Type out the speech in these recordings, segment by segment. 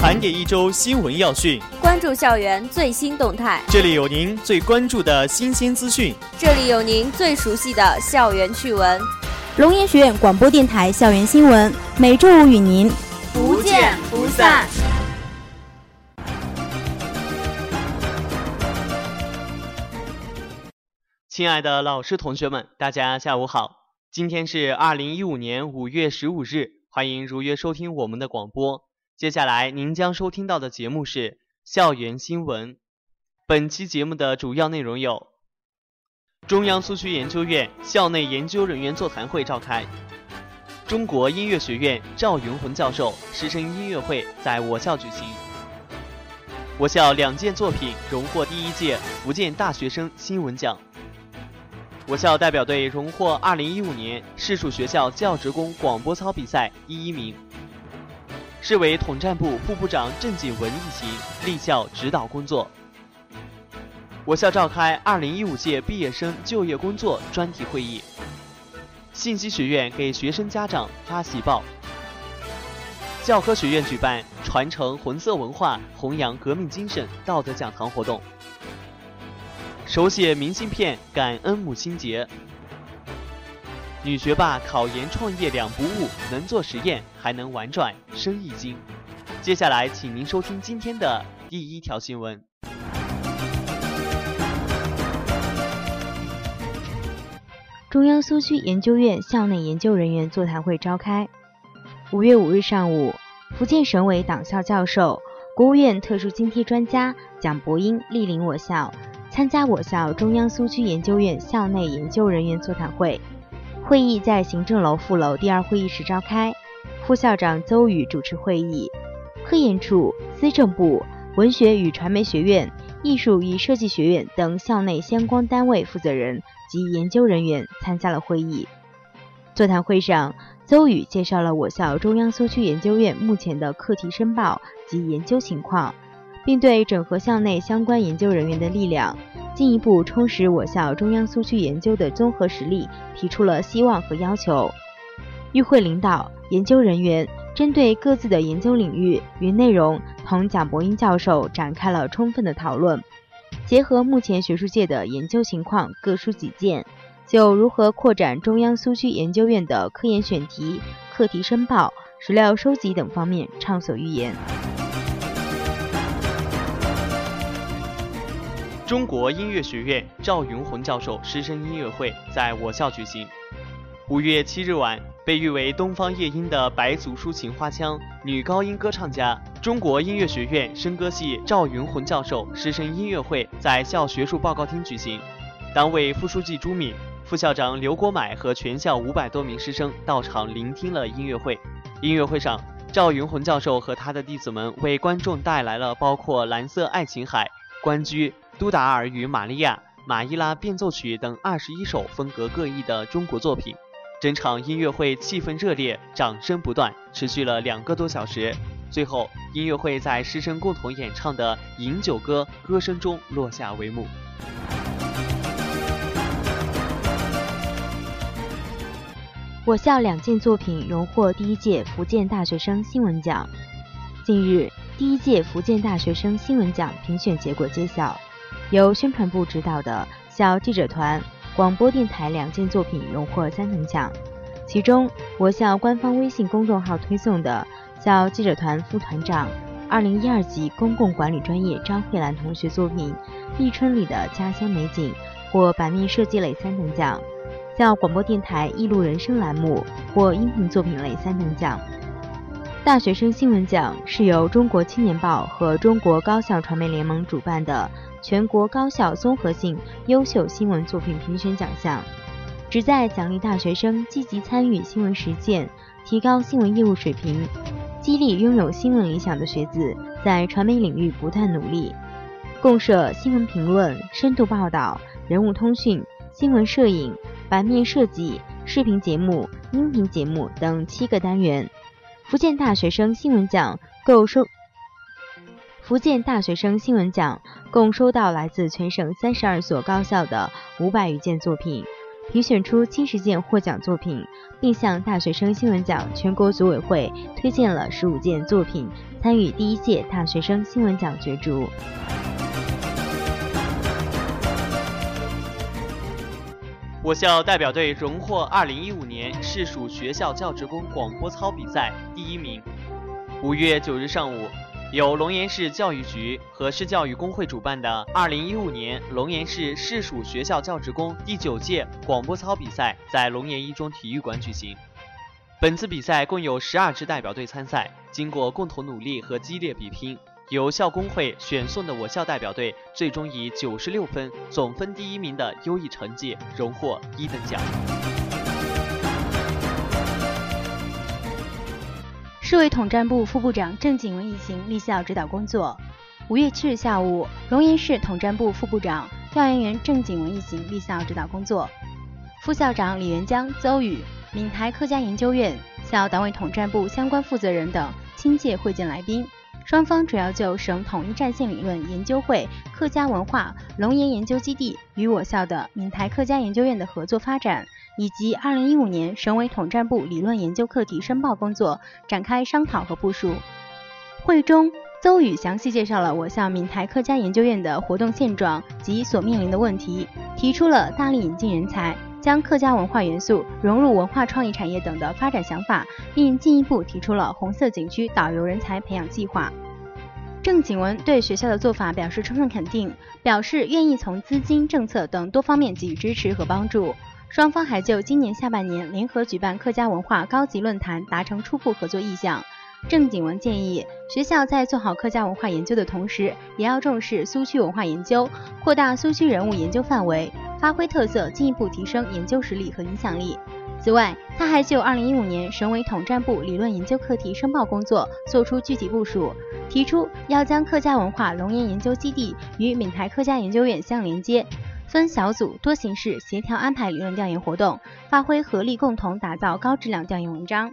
盘点一周新闻要讯，关注校园最新动态。这里有您最关注的新鲜资讯，这里有您最熟悉的校园趣闻。龙岩学院广播电台校园新闻，每周五与您不见不散。亲爱的老师、同学们，大家下午好。今天是二零一五年五月十五日，欢迎如约收听我们的广播。接下来您将收听到的节目是校园新闻。本期节目的主要内容有：中央苏区研究院校内研究人员座谈会召开；中国音乐学院赵云魂教授师生音乐会在我校举行；我校两件作品荣获第一届福建大学生新闻奖。我校代表队荣获2015年市属学校教职工广播操比赛第一名。市委统战部副部长郑景文一行立校指导工作。我校召开2015届毕业生就业工作专题会议。信息学院给学生家长发喜报。教科学院举办传承红色文化、弘扬革命精神道德讲堂活动。手写明信片感恩母亲节。女学霸考研创业两不误，能做实验还能玩转，生意经。接下来，请您收听今天的第一条新闻。中央苏区研究院校内研究人员座谈会召开。五月五日上午，福建省委党校教授、国务院特殊津贴专家蒋伯英莅临我校。参加我校中央苏区研究院校内研究人员座谈会，会议在行政楼副楼第二会议室召开，副校长邹宇主持会议，科研处、思政部、文学与传媒学院、艺术与设计学院等校内相关单位负责人及研究人员参加了会议。座谈会上，邹宇介绍了我校中央苏区研究院目前的课题申报及研究情况。并对整合校内相关研究人员的力量，进一步充实我校中央苏区研究的综合实力提出了希望和要求。与会领导、研究人员针对各自的研究领域与内容，同蒋伯英教授展开了充分的讨论。结合目前学术界的研究情况，各抒己见，就如何扩展中央苏区研究院的科研选题、课题申报、史料收集等方面畅所欲言。中国音乐学院赵云魂教授师生音乐会在我校举行。五月七日晚，被誉为“东方夜莺”的白族抒情花腔女高音歌唱家、中国音乐学院声歌系赵云魂教授师生音乐会在校学术报告厅举行。党委副书记朱敏、副校长刘国买和全校五百多名师生到场聆听了音乐会。音乐会上，赵云魂教授和他的弟子们为观众带来了包括《蓝色爱琴海》《关雎》。都达尔与玛利亚、马伊拉变奏曲等二十一首风格各异的中国作品，整场音乐会气氛热烈，掌声不断，持续了两个多小时。最后，音乐会在师生共同演唱的《饮酒歌》歌声中落下帷幕。我校两件作品荣获第一届福建大学生新闻奖。近日，第一届福建大学生新闻奖评选结果揭晓。由宣传部指导的校记者团、广播电台两件作品荣获三等奖，其中我校官方微信公众号推送的校记者团副团长二零一二级公共管理专业张慧兰同学作品《立春里的家乡美景》获版面设计类三等奖，校广播电台艺路人生栏目获音频作品类三等奖。大学生新闻奖是由中国青年报和中国高校传媒联盟主办的。全国高校综合性优秀新闻作品评选奖项，旨在奖励大学生积极参与新闻实践，提高新闻业务水平，激励拥有新闻理想的学子在传媒领域不断努力。共设新闻评论、深度报道、人物通讯、新闻摄影、版面设计、视频节目、音频节目等七个单元。福建大学生新闻奖共收。福建大学生新闻奖共收到来自全省三十二所高校的五百余件作品，评选出七十件获奖作品，并向大学生新闻奖全国组委会推荐了十五件作品参与第一届大学生新闻奖角逐。我校代表队荣获2015年市属学校教职工广播操比赛第一名。五月九日上午，由龙岩市教育局和市教育工会主办的2015年龙岩市市属学校教职工第九届广播操比赛在龙岩一中体育馆举行。本次比赛共有十二支代表队参赛，经过共同努力和激烈比拼。由校工会选送的我校代表队，最终以九十六分总分第一名的优异成绩荣获一等奖。市委统战部副部长郑景文一行立校指导工作。五月七日下午，龙岩市统战部副部长、调研员郑景文一行立校指导工作。副校长李元江、邹宇、闽台客家研究院校党委统战部相关负责人等亲切会见来宾。双方主要就省统一战线理论研究会客家文化龙岩研究基地与我校的闽台客家研究院的合作发展，以及2015年省委统战部理论研究课题申报工作展开商讨和部署。会中，邹宇详细介绍了我校闽台客家研究院的活动现状及所面临的问题，提出了大力引进人才。将客家文化元素融入文化创意产业等的发展想法，并进一步提出了红色景区导游人才培养计划。郑景文对学校的做法表示充分肯定，表示愿意从资金、政策等多方面给予支持和帮助。双方还就今年下半年联合举办客家文化高级论坛达成初步合作意向。郑景文建议，学校在做好客家文化研究的同时，也要重视苏区文化研究，扩大苏区人物研究范围，发挥特色，进一步提升研究实力和影响力。此外，他还就2015年省委统战部理论研究课题申报工作作出具体部署，提出要将客家文化龙岩研究基地与闽台客家研究院相连接，分小组多形式协调安排理论调研活动，发挥合力，共同打造高质量调研文章。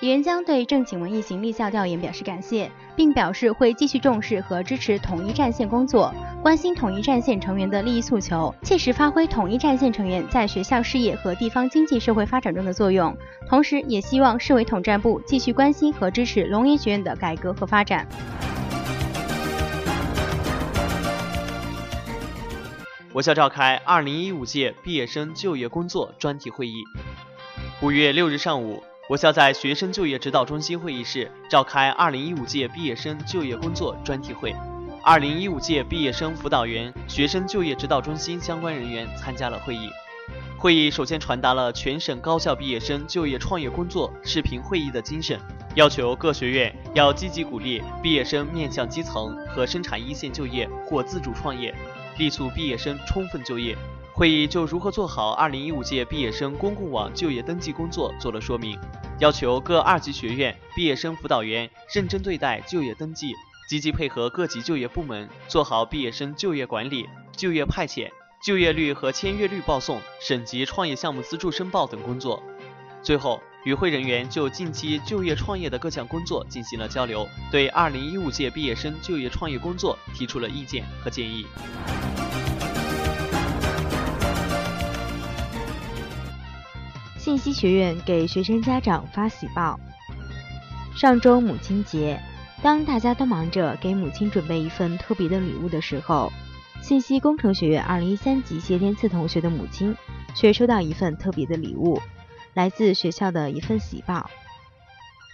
李元江对郑景文一行立校调研表示感谢，并表示会继续重视和支持统一战线工作，关心统一战线成员的利益诉求，切实发挥统一战线成员在学校事业和地方经济社会发展中的作用。同时，也希望市委统战部继续关心和支持龙岩学院的改革和发展。我校召开二零一五届毕业生就业工作专题会议。五月六日上午。我校在学生就业指导中心会议室召开2015届毕业生就业工作专题会，2015届毕业生辅导员、学生就业指导中心相关人员参加了会议。会议首先传达了全省高校毕业生就业创业工作视频会议的精神，要求各学院要积极鼓励毕业生面向基层和生产一线就业或自主创业，力促毕业生充分就业。会议就如何做好2015届毕业生公共网就业登记工作做了说明，要求各二级学院毕业生辅导员认真对待就业登记，积极配合各级就业部门做好毕业生就业管理、就业派遣、就业率和签约率报送、省级创业项目资助申报等工作。最后，与会人员就近期就业创业的各项工作进行了交流，对2015届毕业生就业创业工作提出了意见和建议。信息学院给学生家长发喜报。上周母亲节，当大家都忙着给母亲准备一份特别的礼物的时候，信息工程学院二零一三级谢天赐同学的母亲却收到一份特别的礼物，来自学校的一份喜报。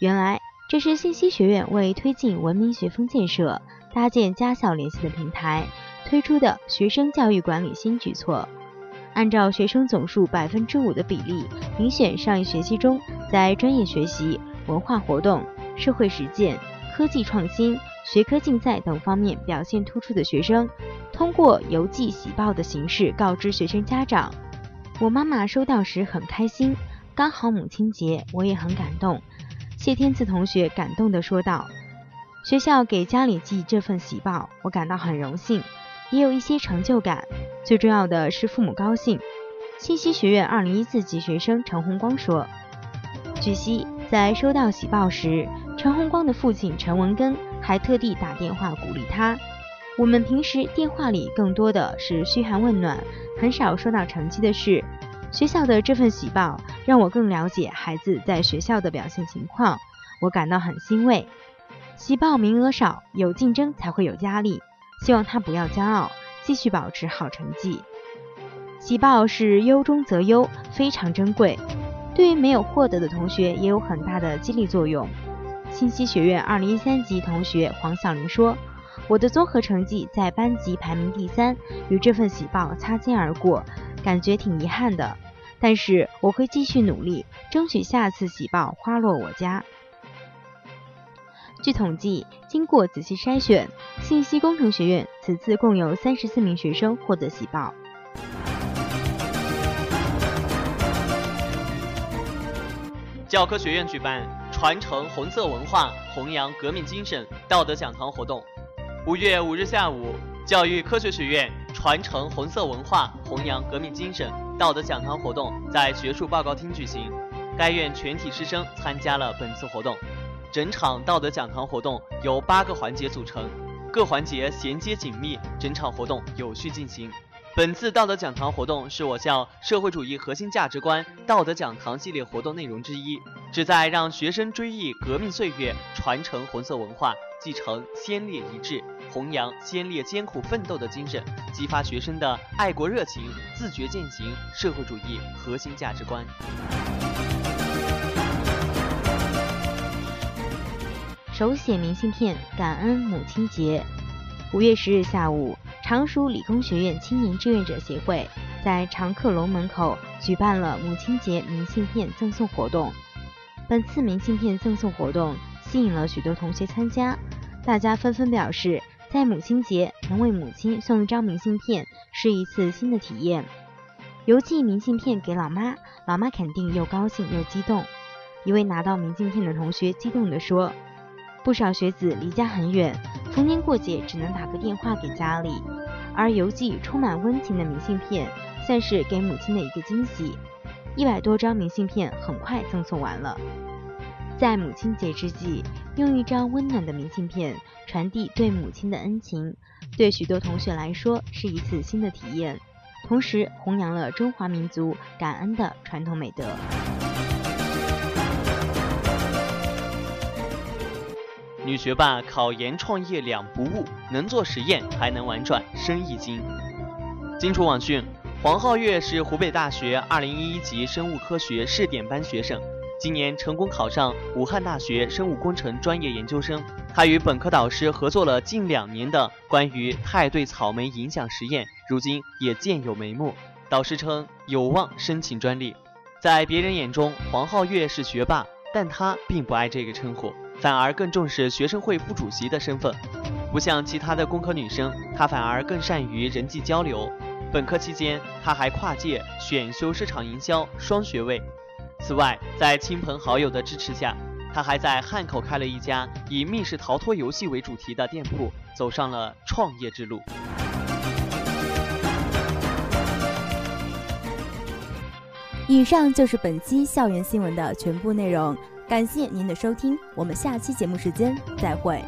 原来，这是信息学院为推进文明学风建设、搭建家校联系的平台推出的学生教育管理新举措。按照学生总数百分之五的比例，遴选上一学期中在专业学习、文化活动、社会实践、科技创新、学科竞赛等方面表现突出的学生，通过邮寄喜报的形式告知学生家长。我妈妈收到时很开心，刚好母亲节，我也很感动。谢天赐同学感动地说道：“学校给家里寄这份喜报，我感到很荣幸。”也有一些成就感，最重要的是父母高兴。信息学院二零一四级学生陈红光说：“据悉，在收到喜报时，陈红光的父亲陈文根还特地打电话鼓励他。我们平时电话里更多的是嘘寒问暖，很少说到成绩的事。学校的这份喜报让我更了解孩子在学校的表现情况，我感到很欣慰。喜报名额少，有竞争才会有压力，希望他不要骄傲，继续保持好成绩。喜报是优中则优，非常珍贵，对于没有获得的同学也有很大的激励作用。信息学院二零一三级同学黄晓玲说：“我的综合成绩在班级排名第三，与这份喜报擦肩而过。”感觉挺遗憾的，但是我会继续努力，争取下次喜报花落我家。据统计，经过仔细筛选，信息工程学院此次共有三十四名学生获得喜报。教科学院举办“传承红色文化，弘扬革命精神”道德讲堂活动。五月五日下午，教育科学学院。传承红色文化，弘扬革命精神。道德讲堂活动在学术报告厅举行，该院全体师生参加了本次活动。整场道德讲堂活动由八个环节组成，各环节衔接紧密，整场活动有序进行。本次道德讲堂活动是我校社会主义核心价值观道德讲堂系列活动内容之一，旨在让学生追忆革命岁月，传承红色文化。继承先烈遗志，弘扬先烈艰苦奋斗的精神，激发学生的爱国热情，自觉践行社会主义核心价值观。手写明信片感恩母亲节。五月十日下午，常熟理工学院青年志愿者协会在常客楼门口举办了母亲节明信片赠送活动。本次明信片赠送活动。吸引了许多同学参加，大家纷纷表示，在母亲节能为母亲送一张明信片是一次新的体验。邮寄明信片给老妈，老妈肯定又高兴又激动。一位拿到明信片的同学激动地说：“不少学子离家很远，逢年过节只能打个电话给家里，而邮寄充满温情的明信片，算是给母亲的一个惊喜。一百多张明信片很快赠送完了。”在母亲节之际，用一张温暖的明信片传递对母亲的恩情，对许多同学来说是一次新的体验，同时弘扬了中华民族感恩的传统美德。女学霸考研创业两不误，能做实验还能玩转，生意经。荆楚网讯，黄皓月是湖北大学2011级生物科学试点班学生。今年成功考上武汉大学生物工程专业研究生，他与本科导师合作了近两年的关于肽对草莓影响实验，如今也渐有眉目。导师称有望申请专利。在别人眼中，黄皓月是学霸，但他并不爱这个称呼，反而更重视学生会副主席的身份。不像其他的工科女生，她反而更善于人际交流。本科期间，她还跨界选修市场营销，双学位。此外，在亲朋好友的支持下，他还在汉口开了一家以密室逃脱游戏为主题的店铺，走上了创业之路。以上就是本期校园新闻的全部内容，感谢您的收听，我们下期节目时间再会。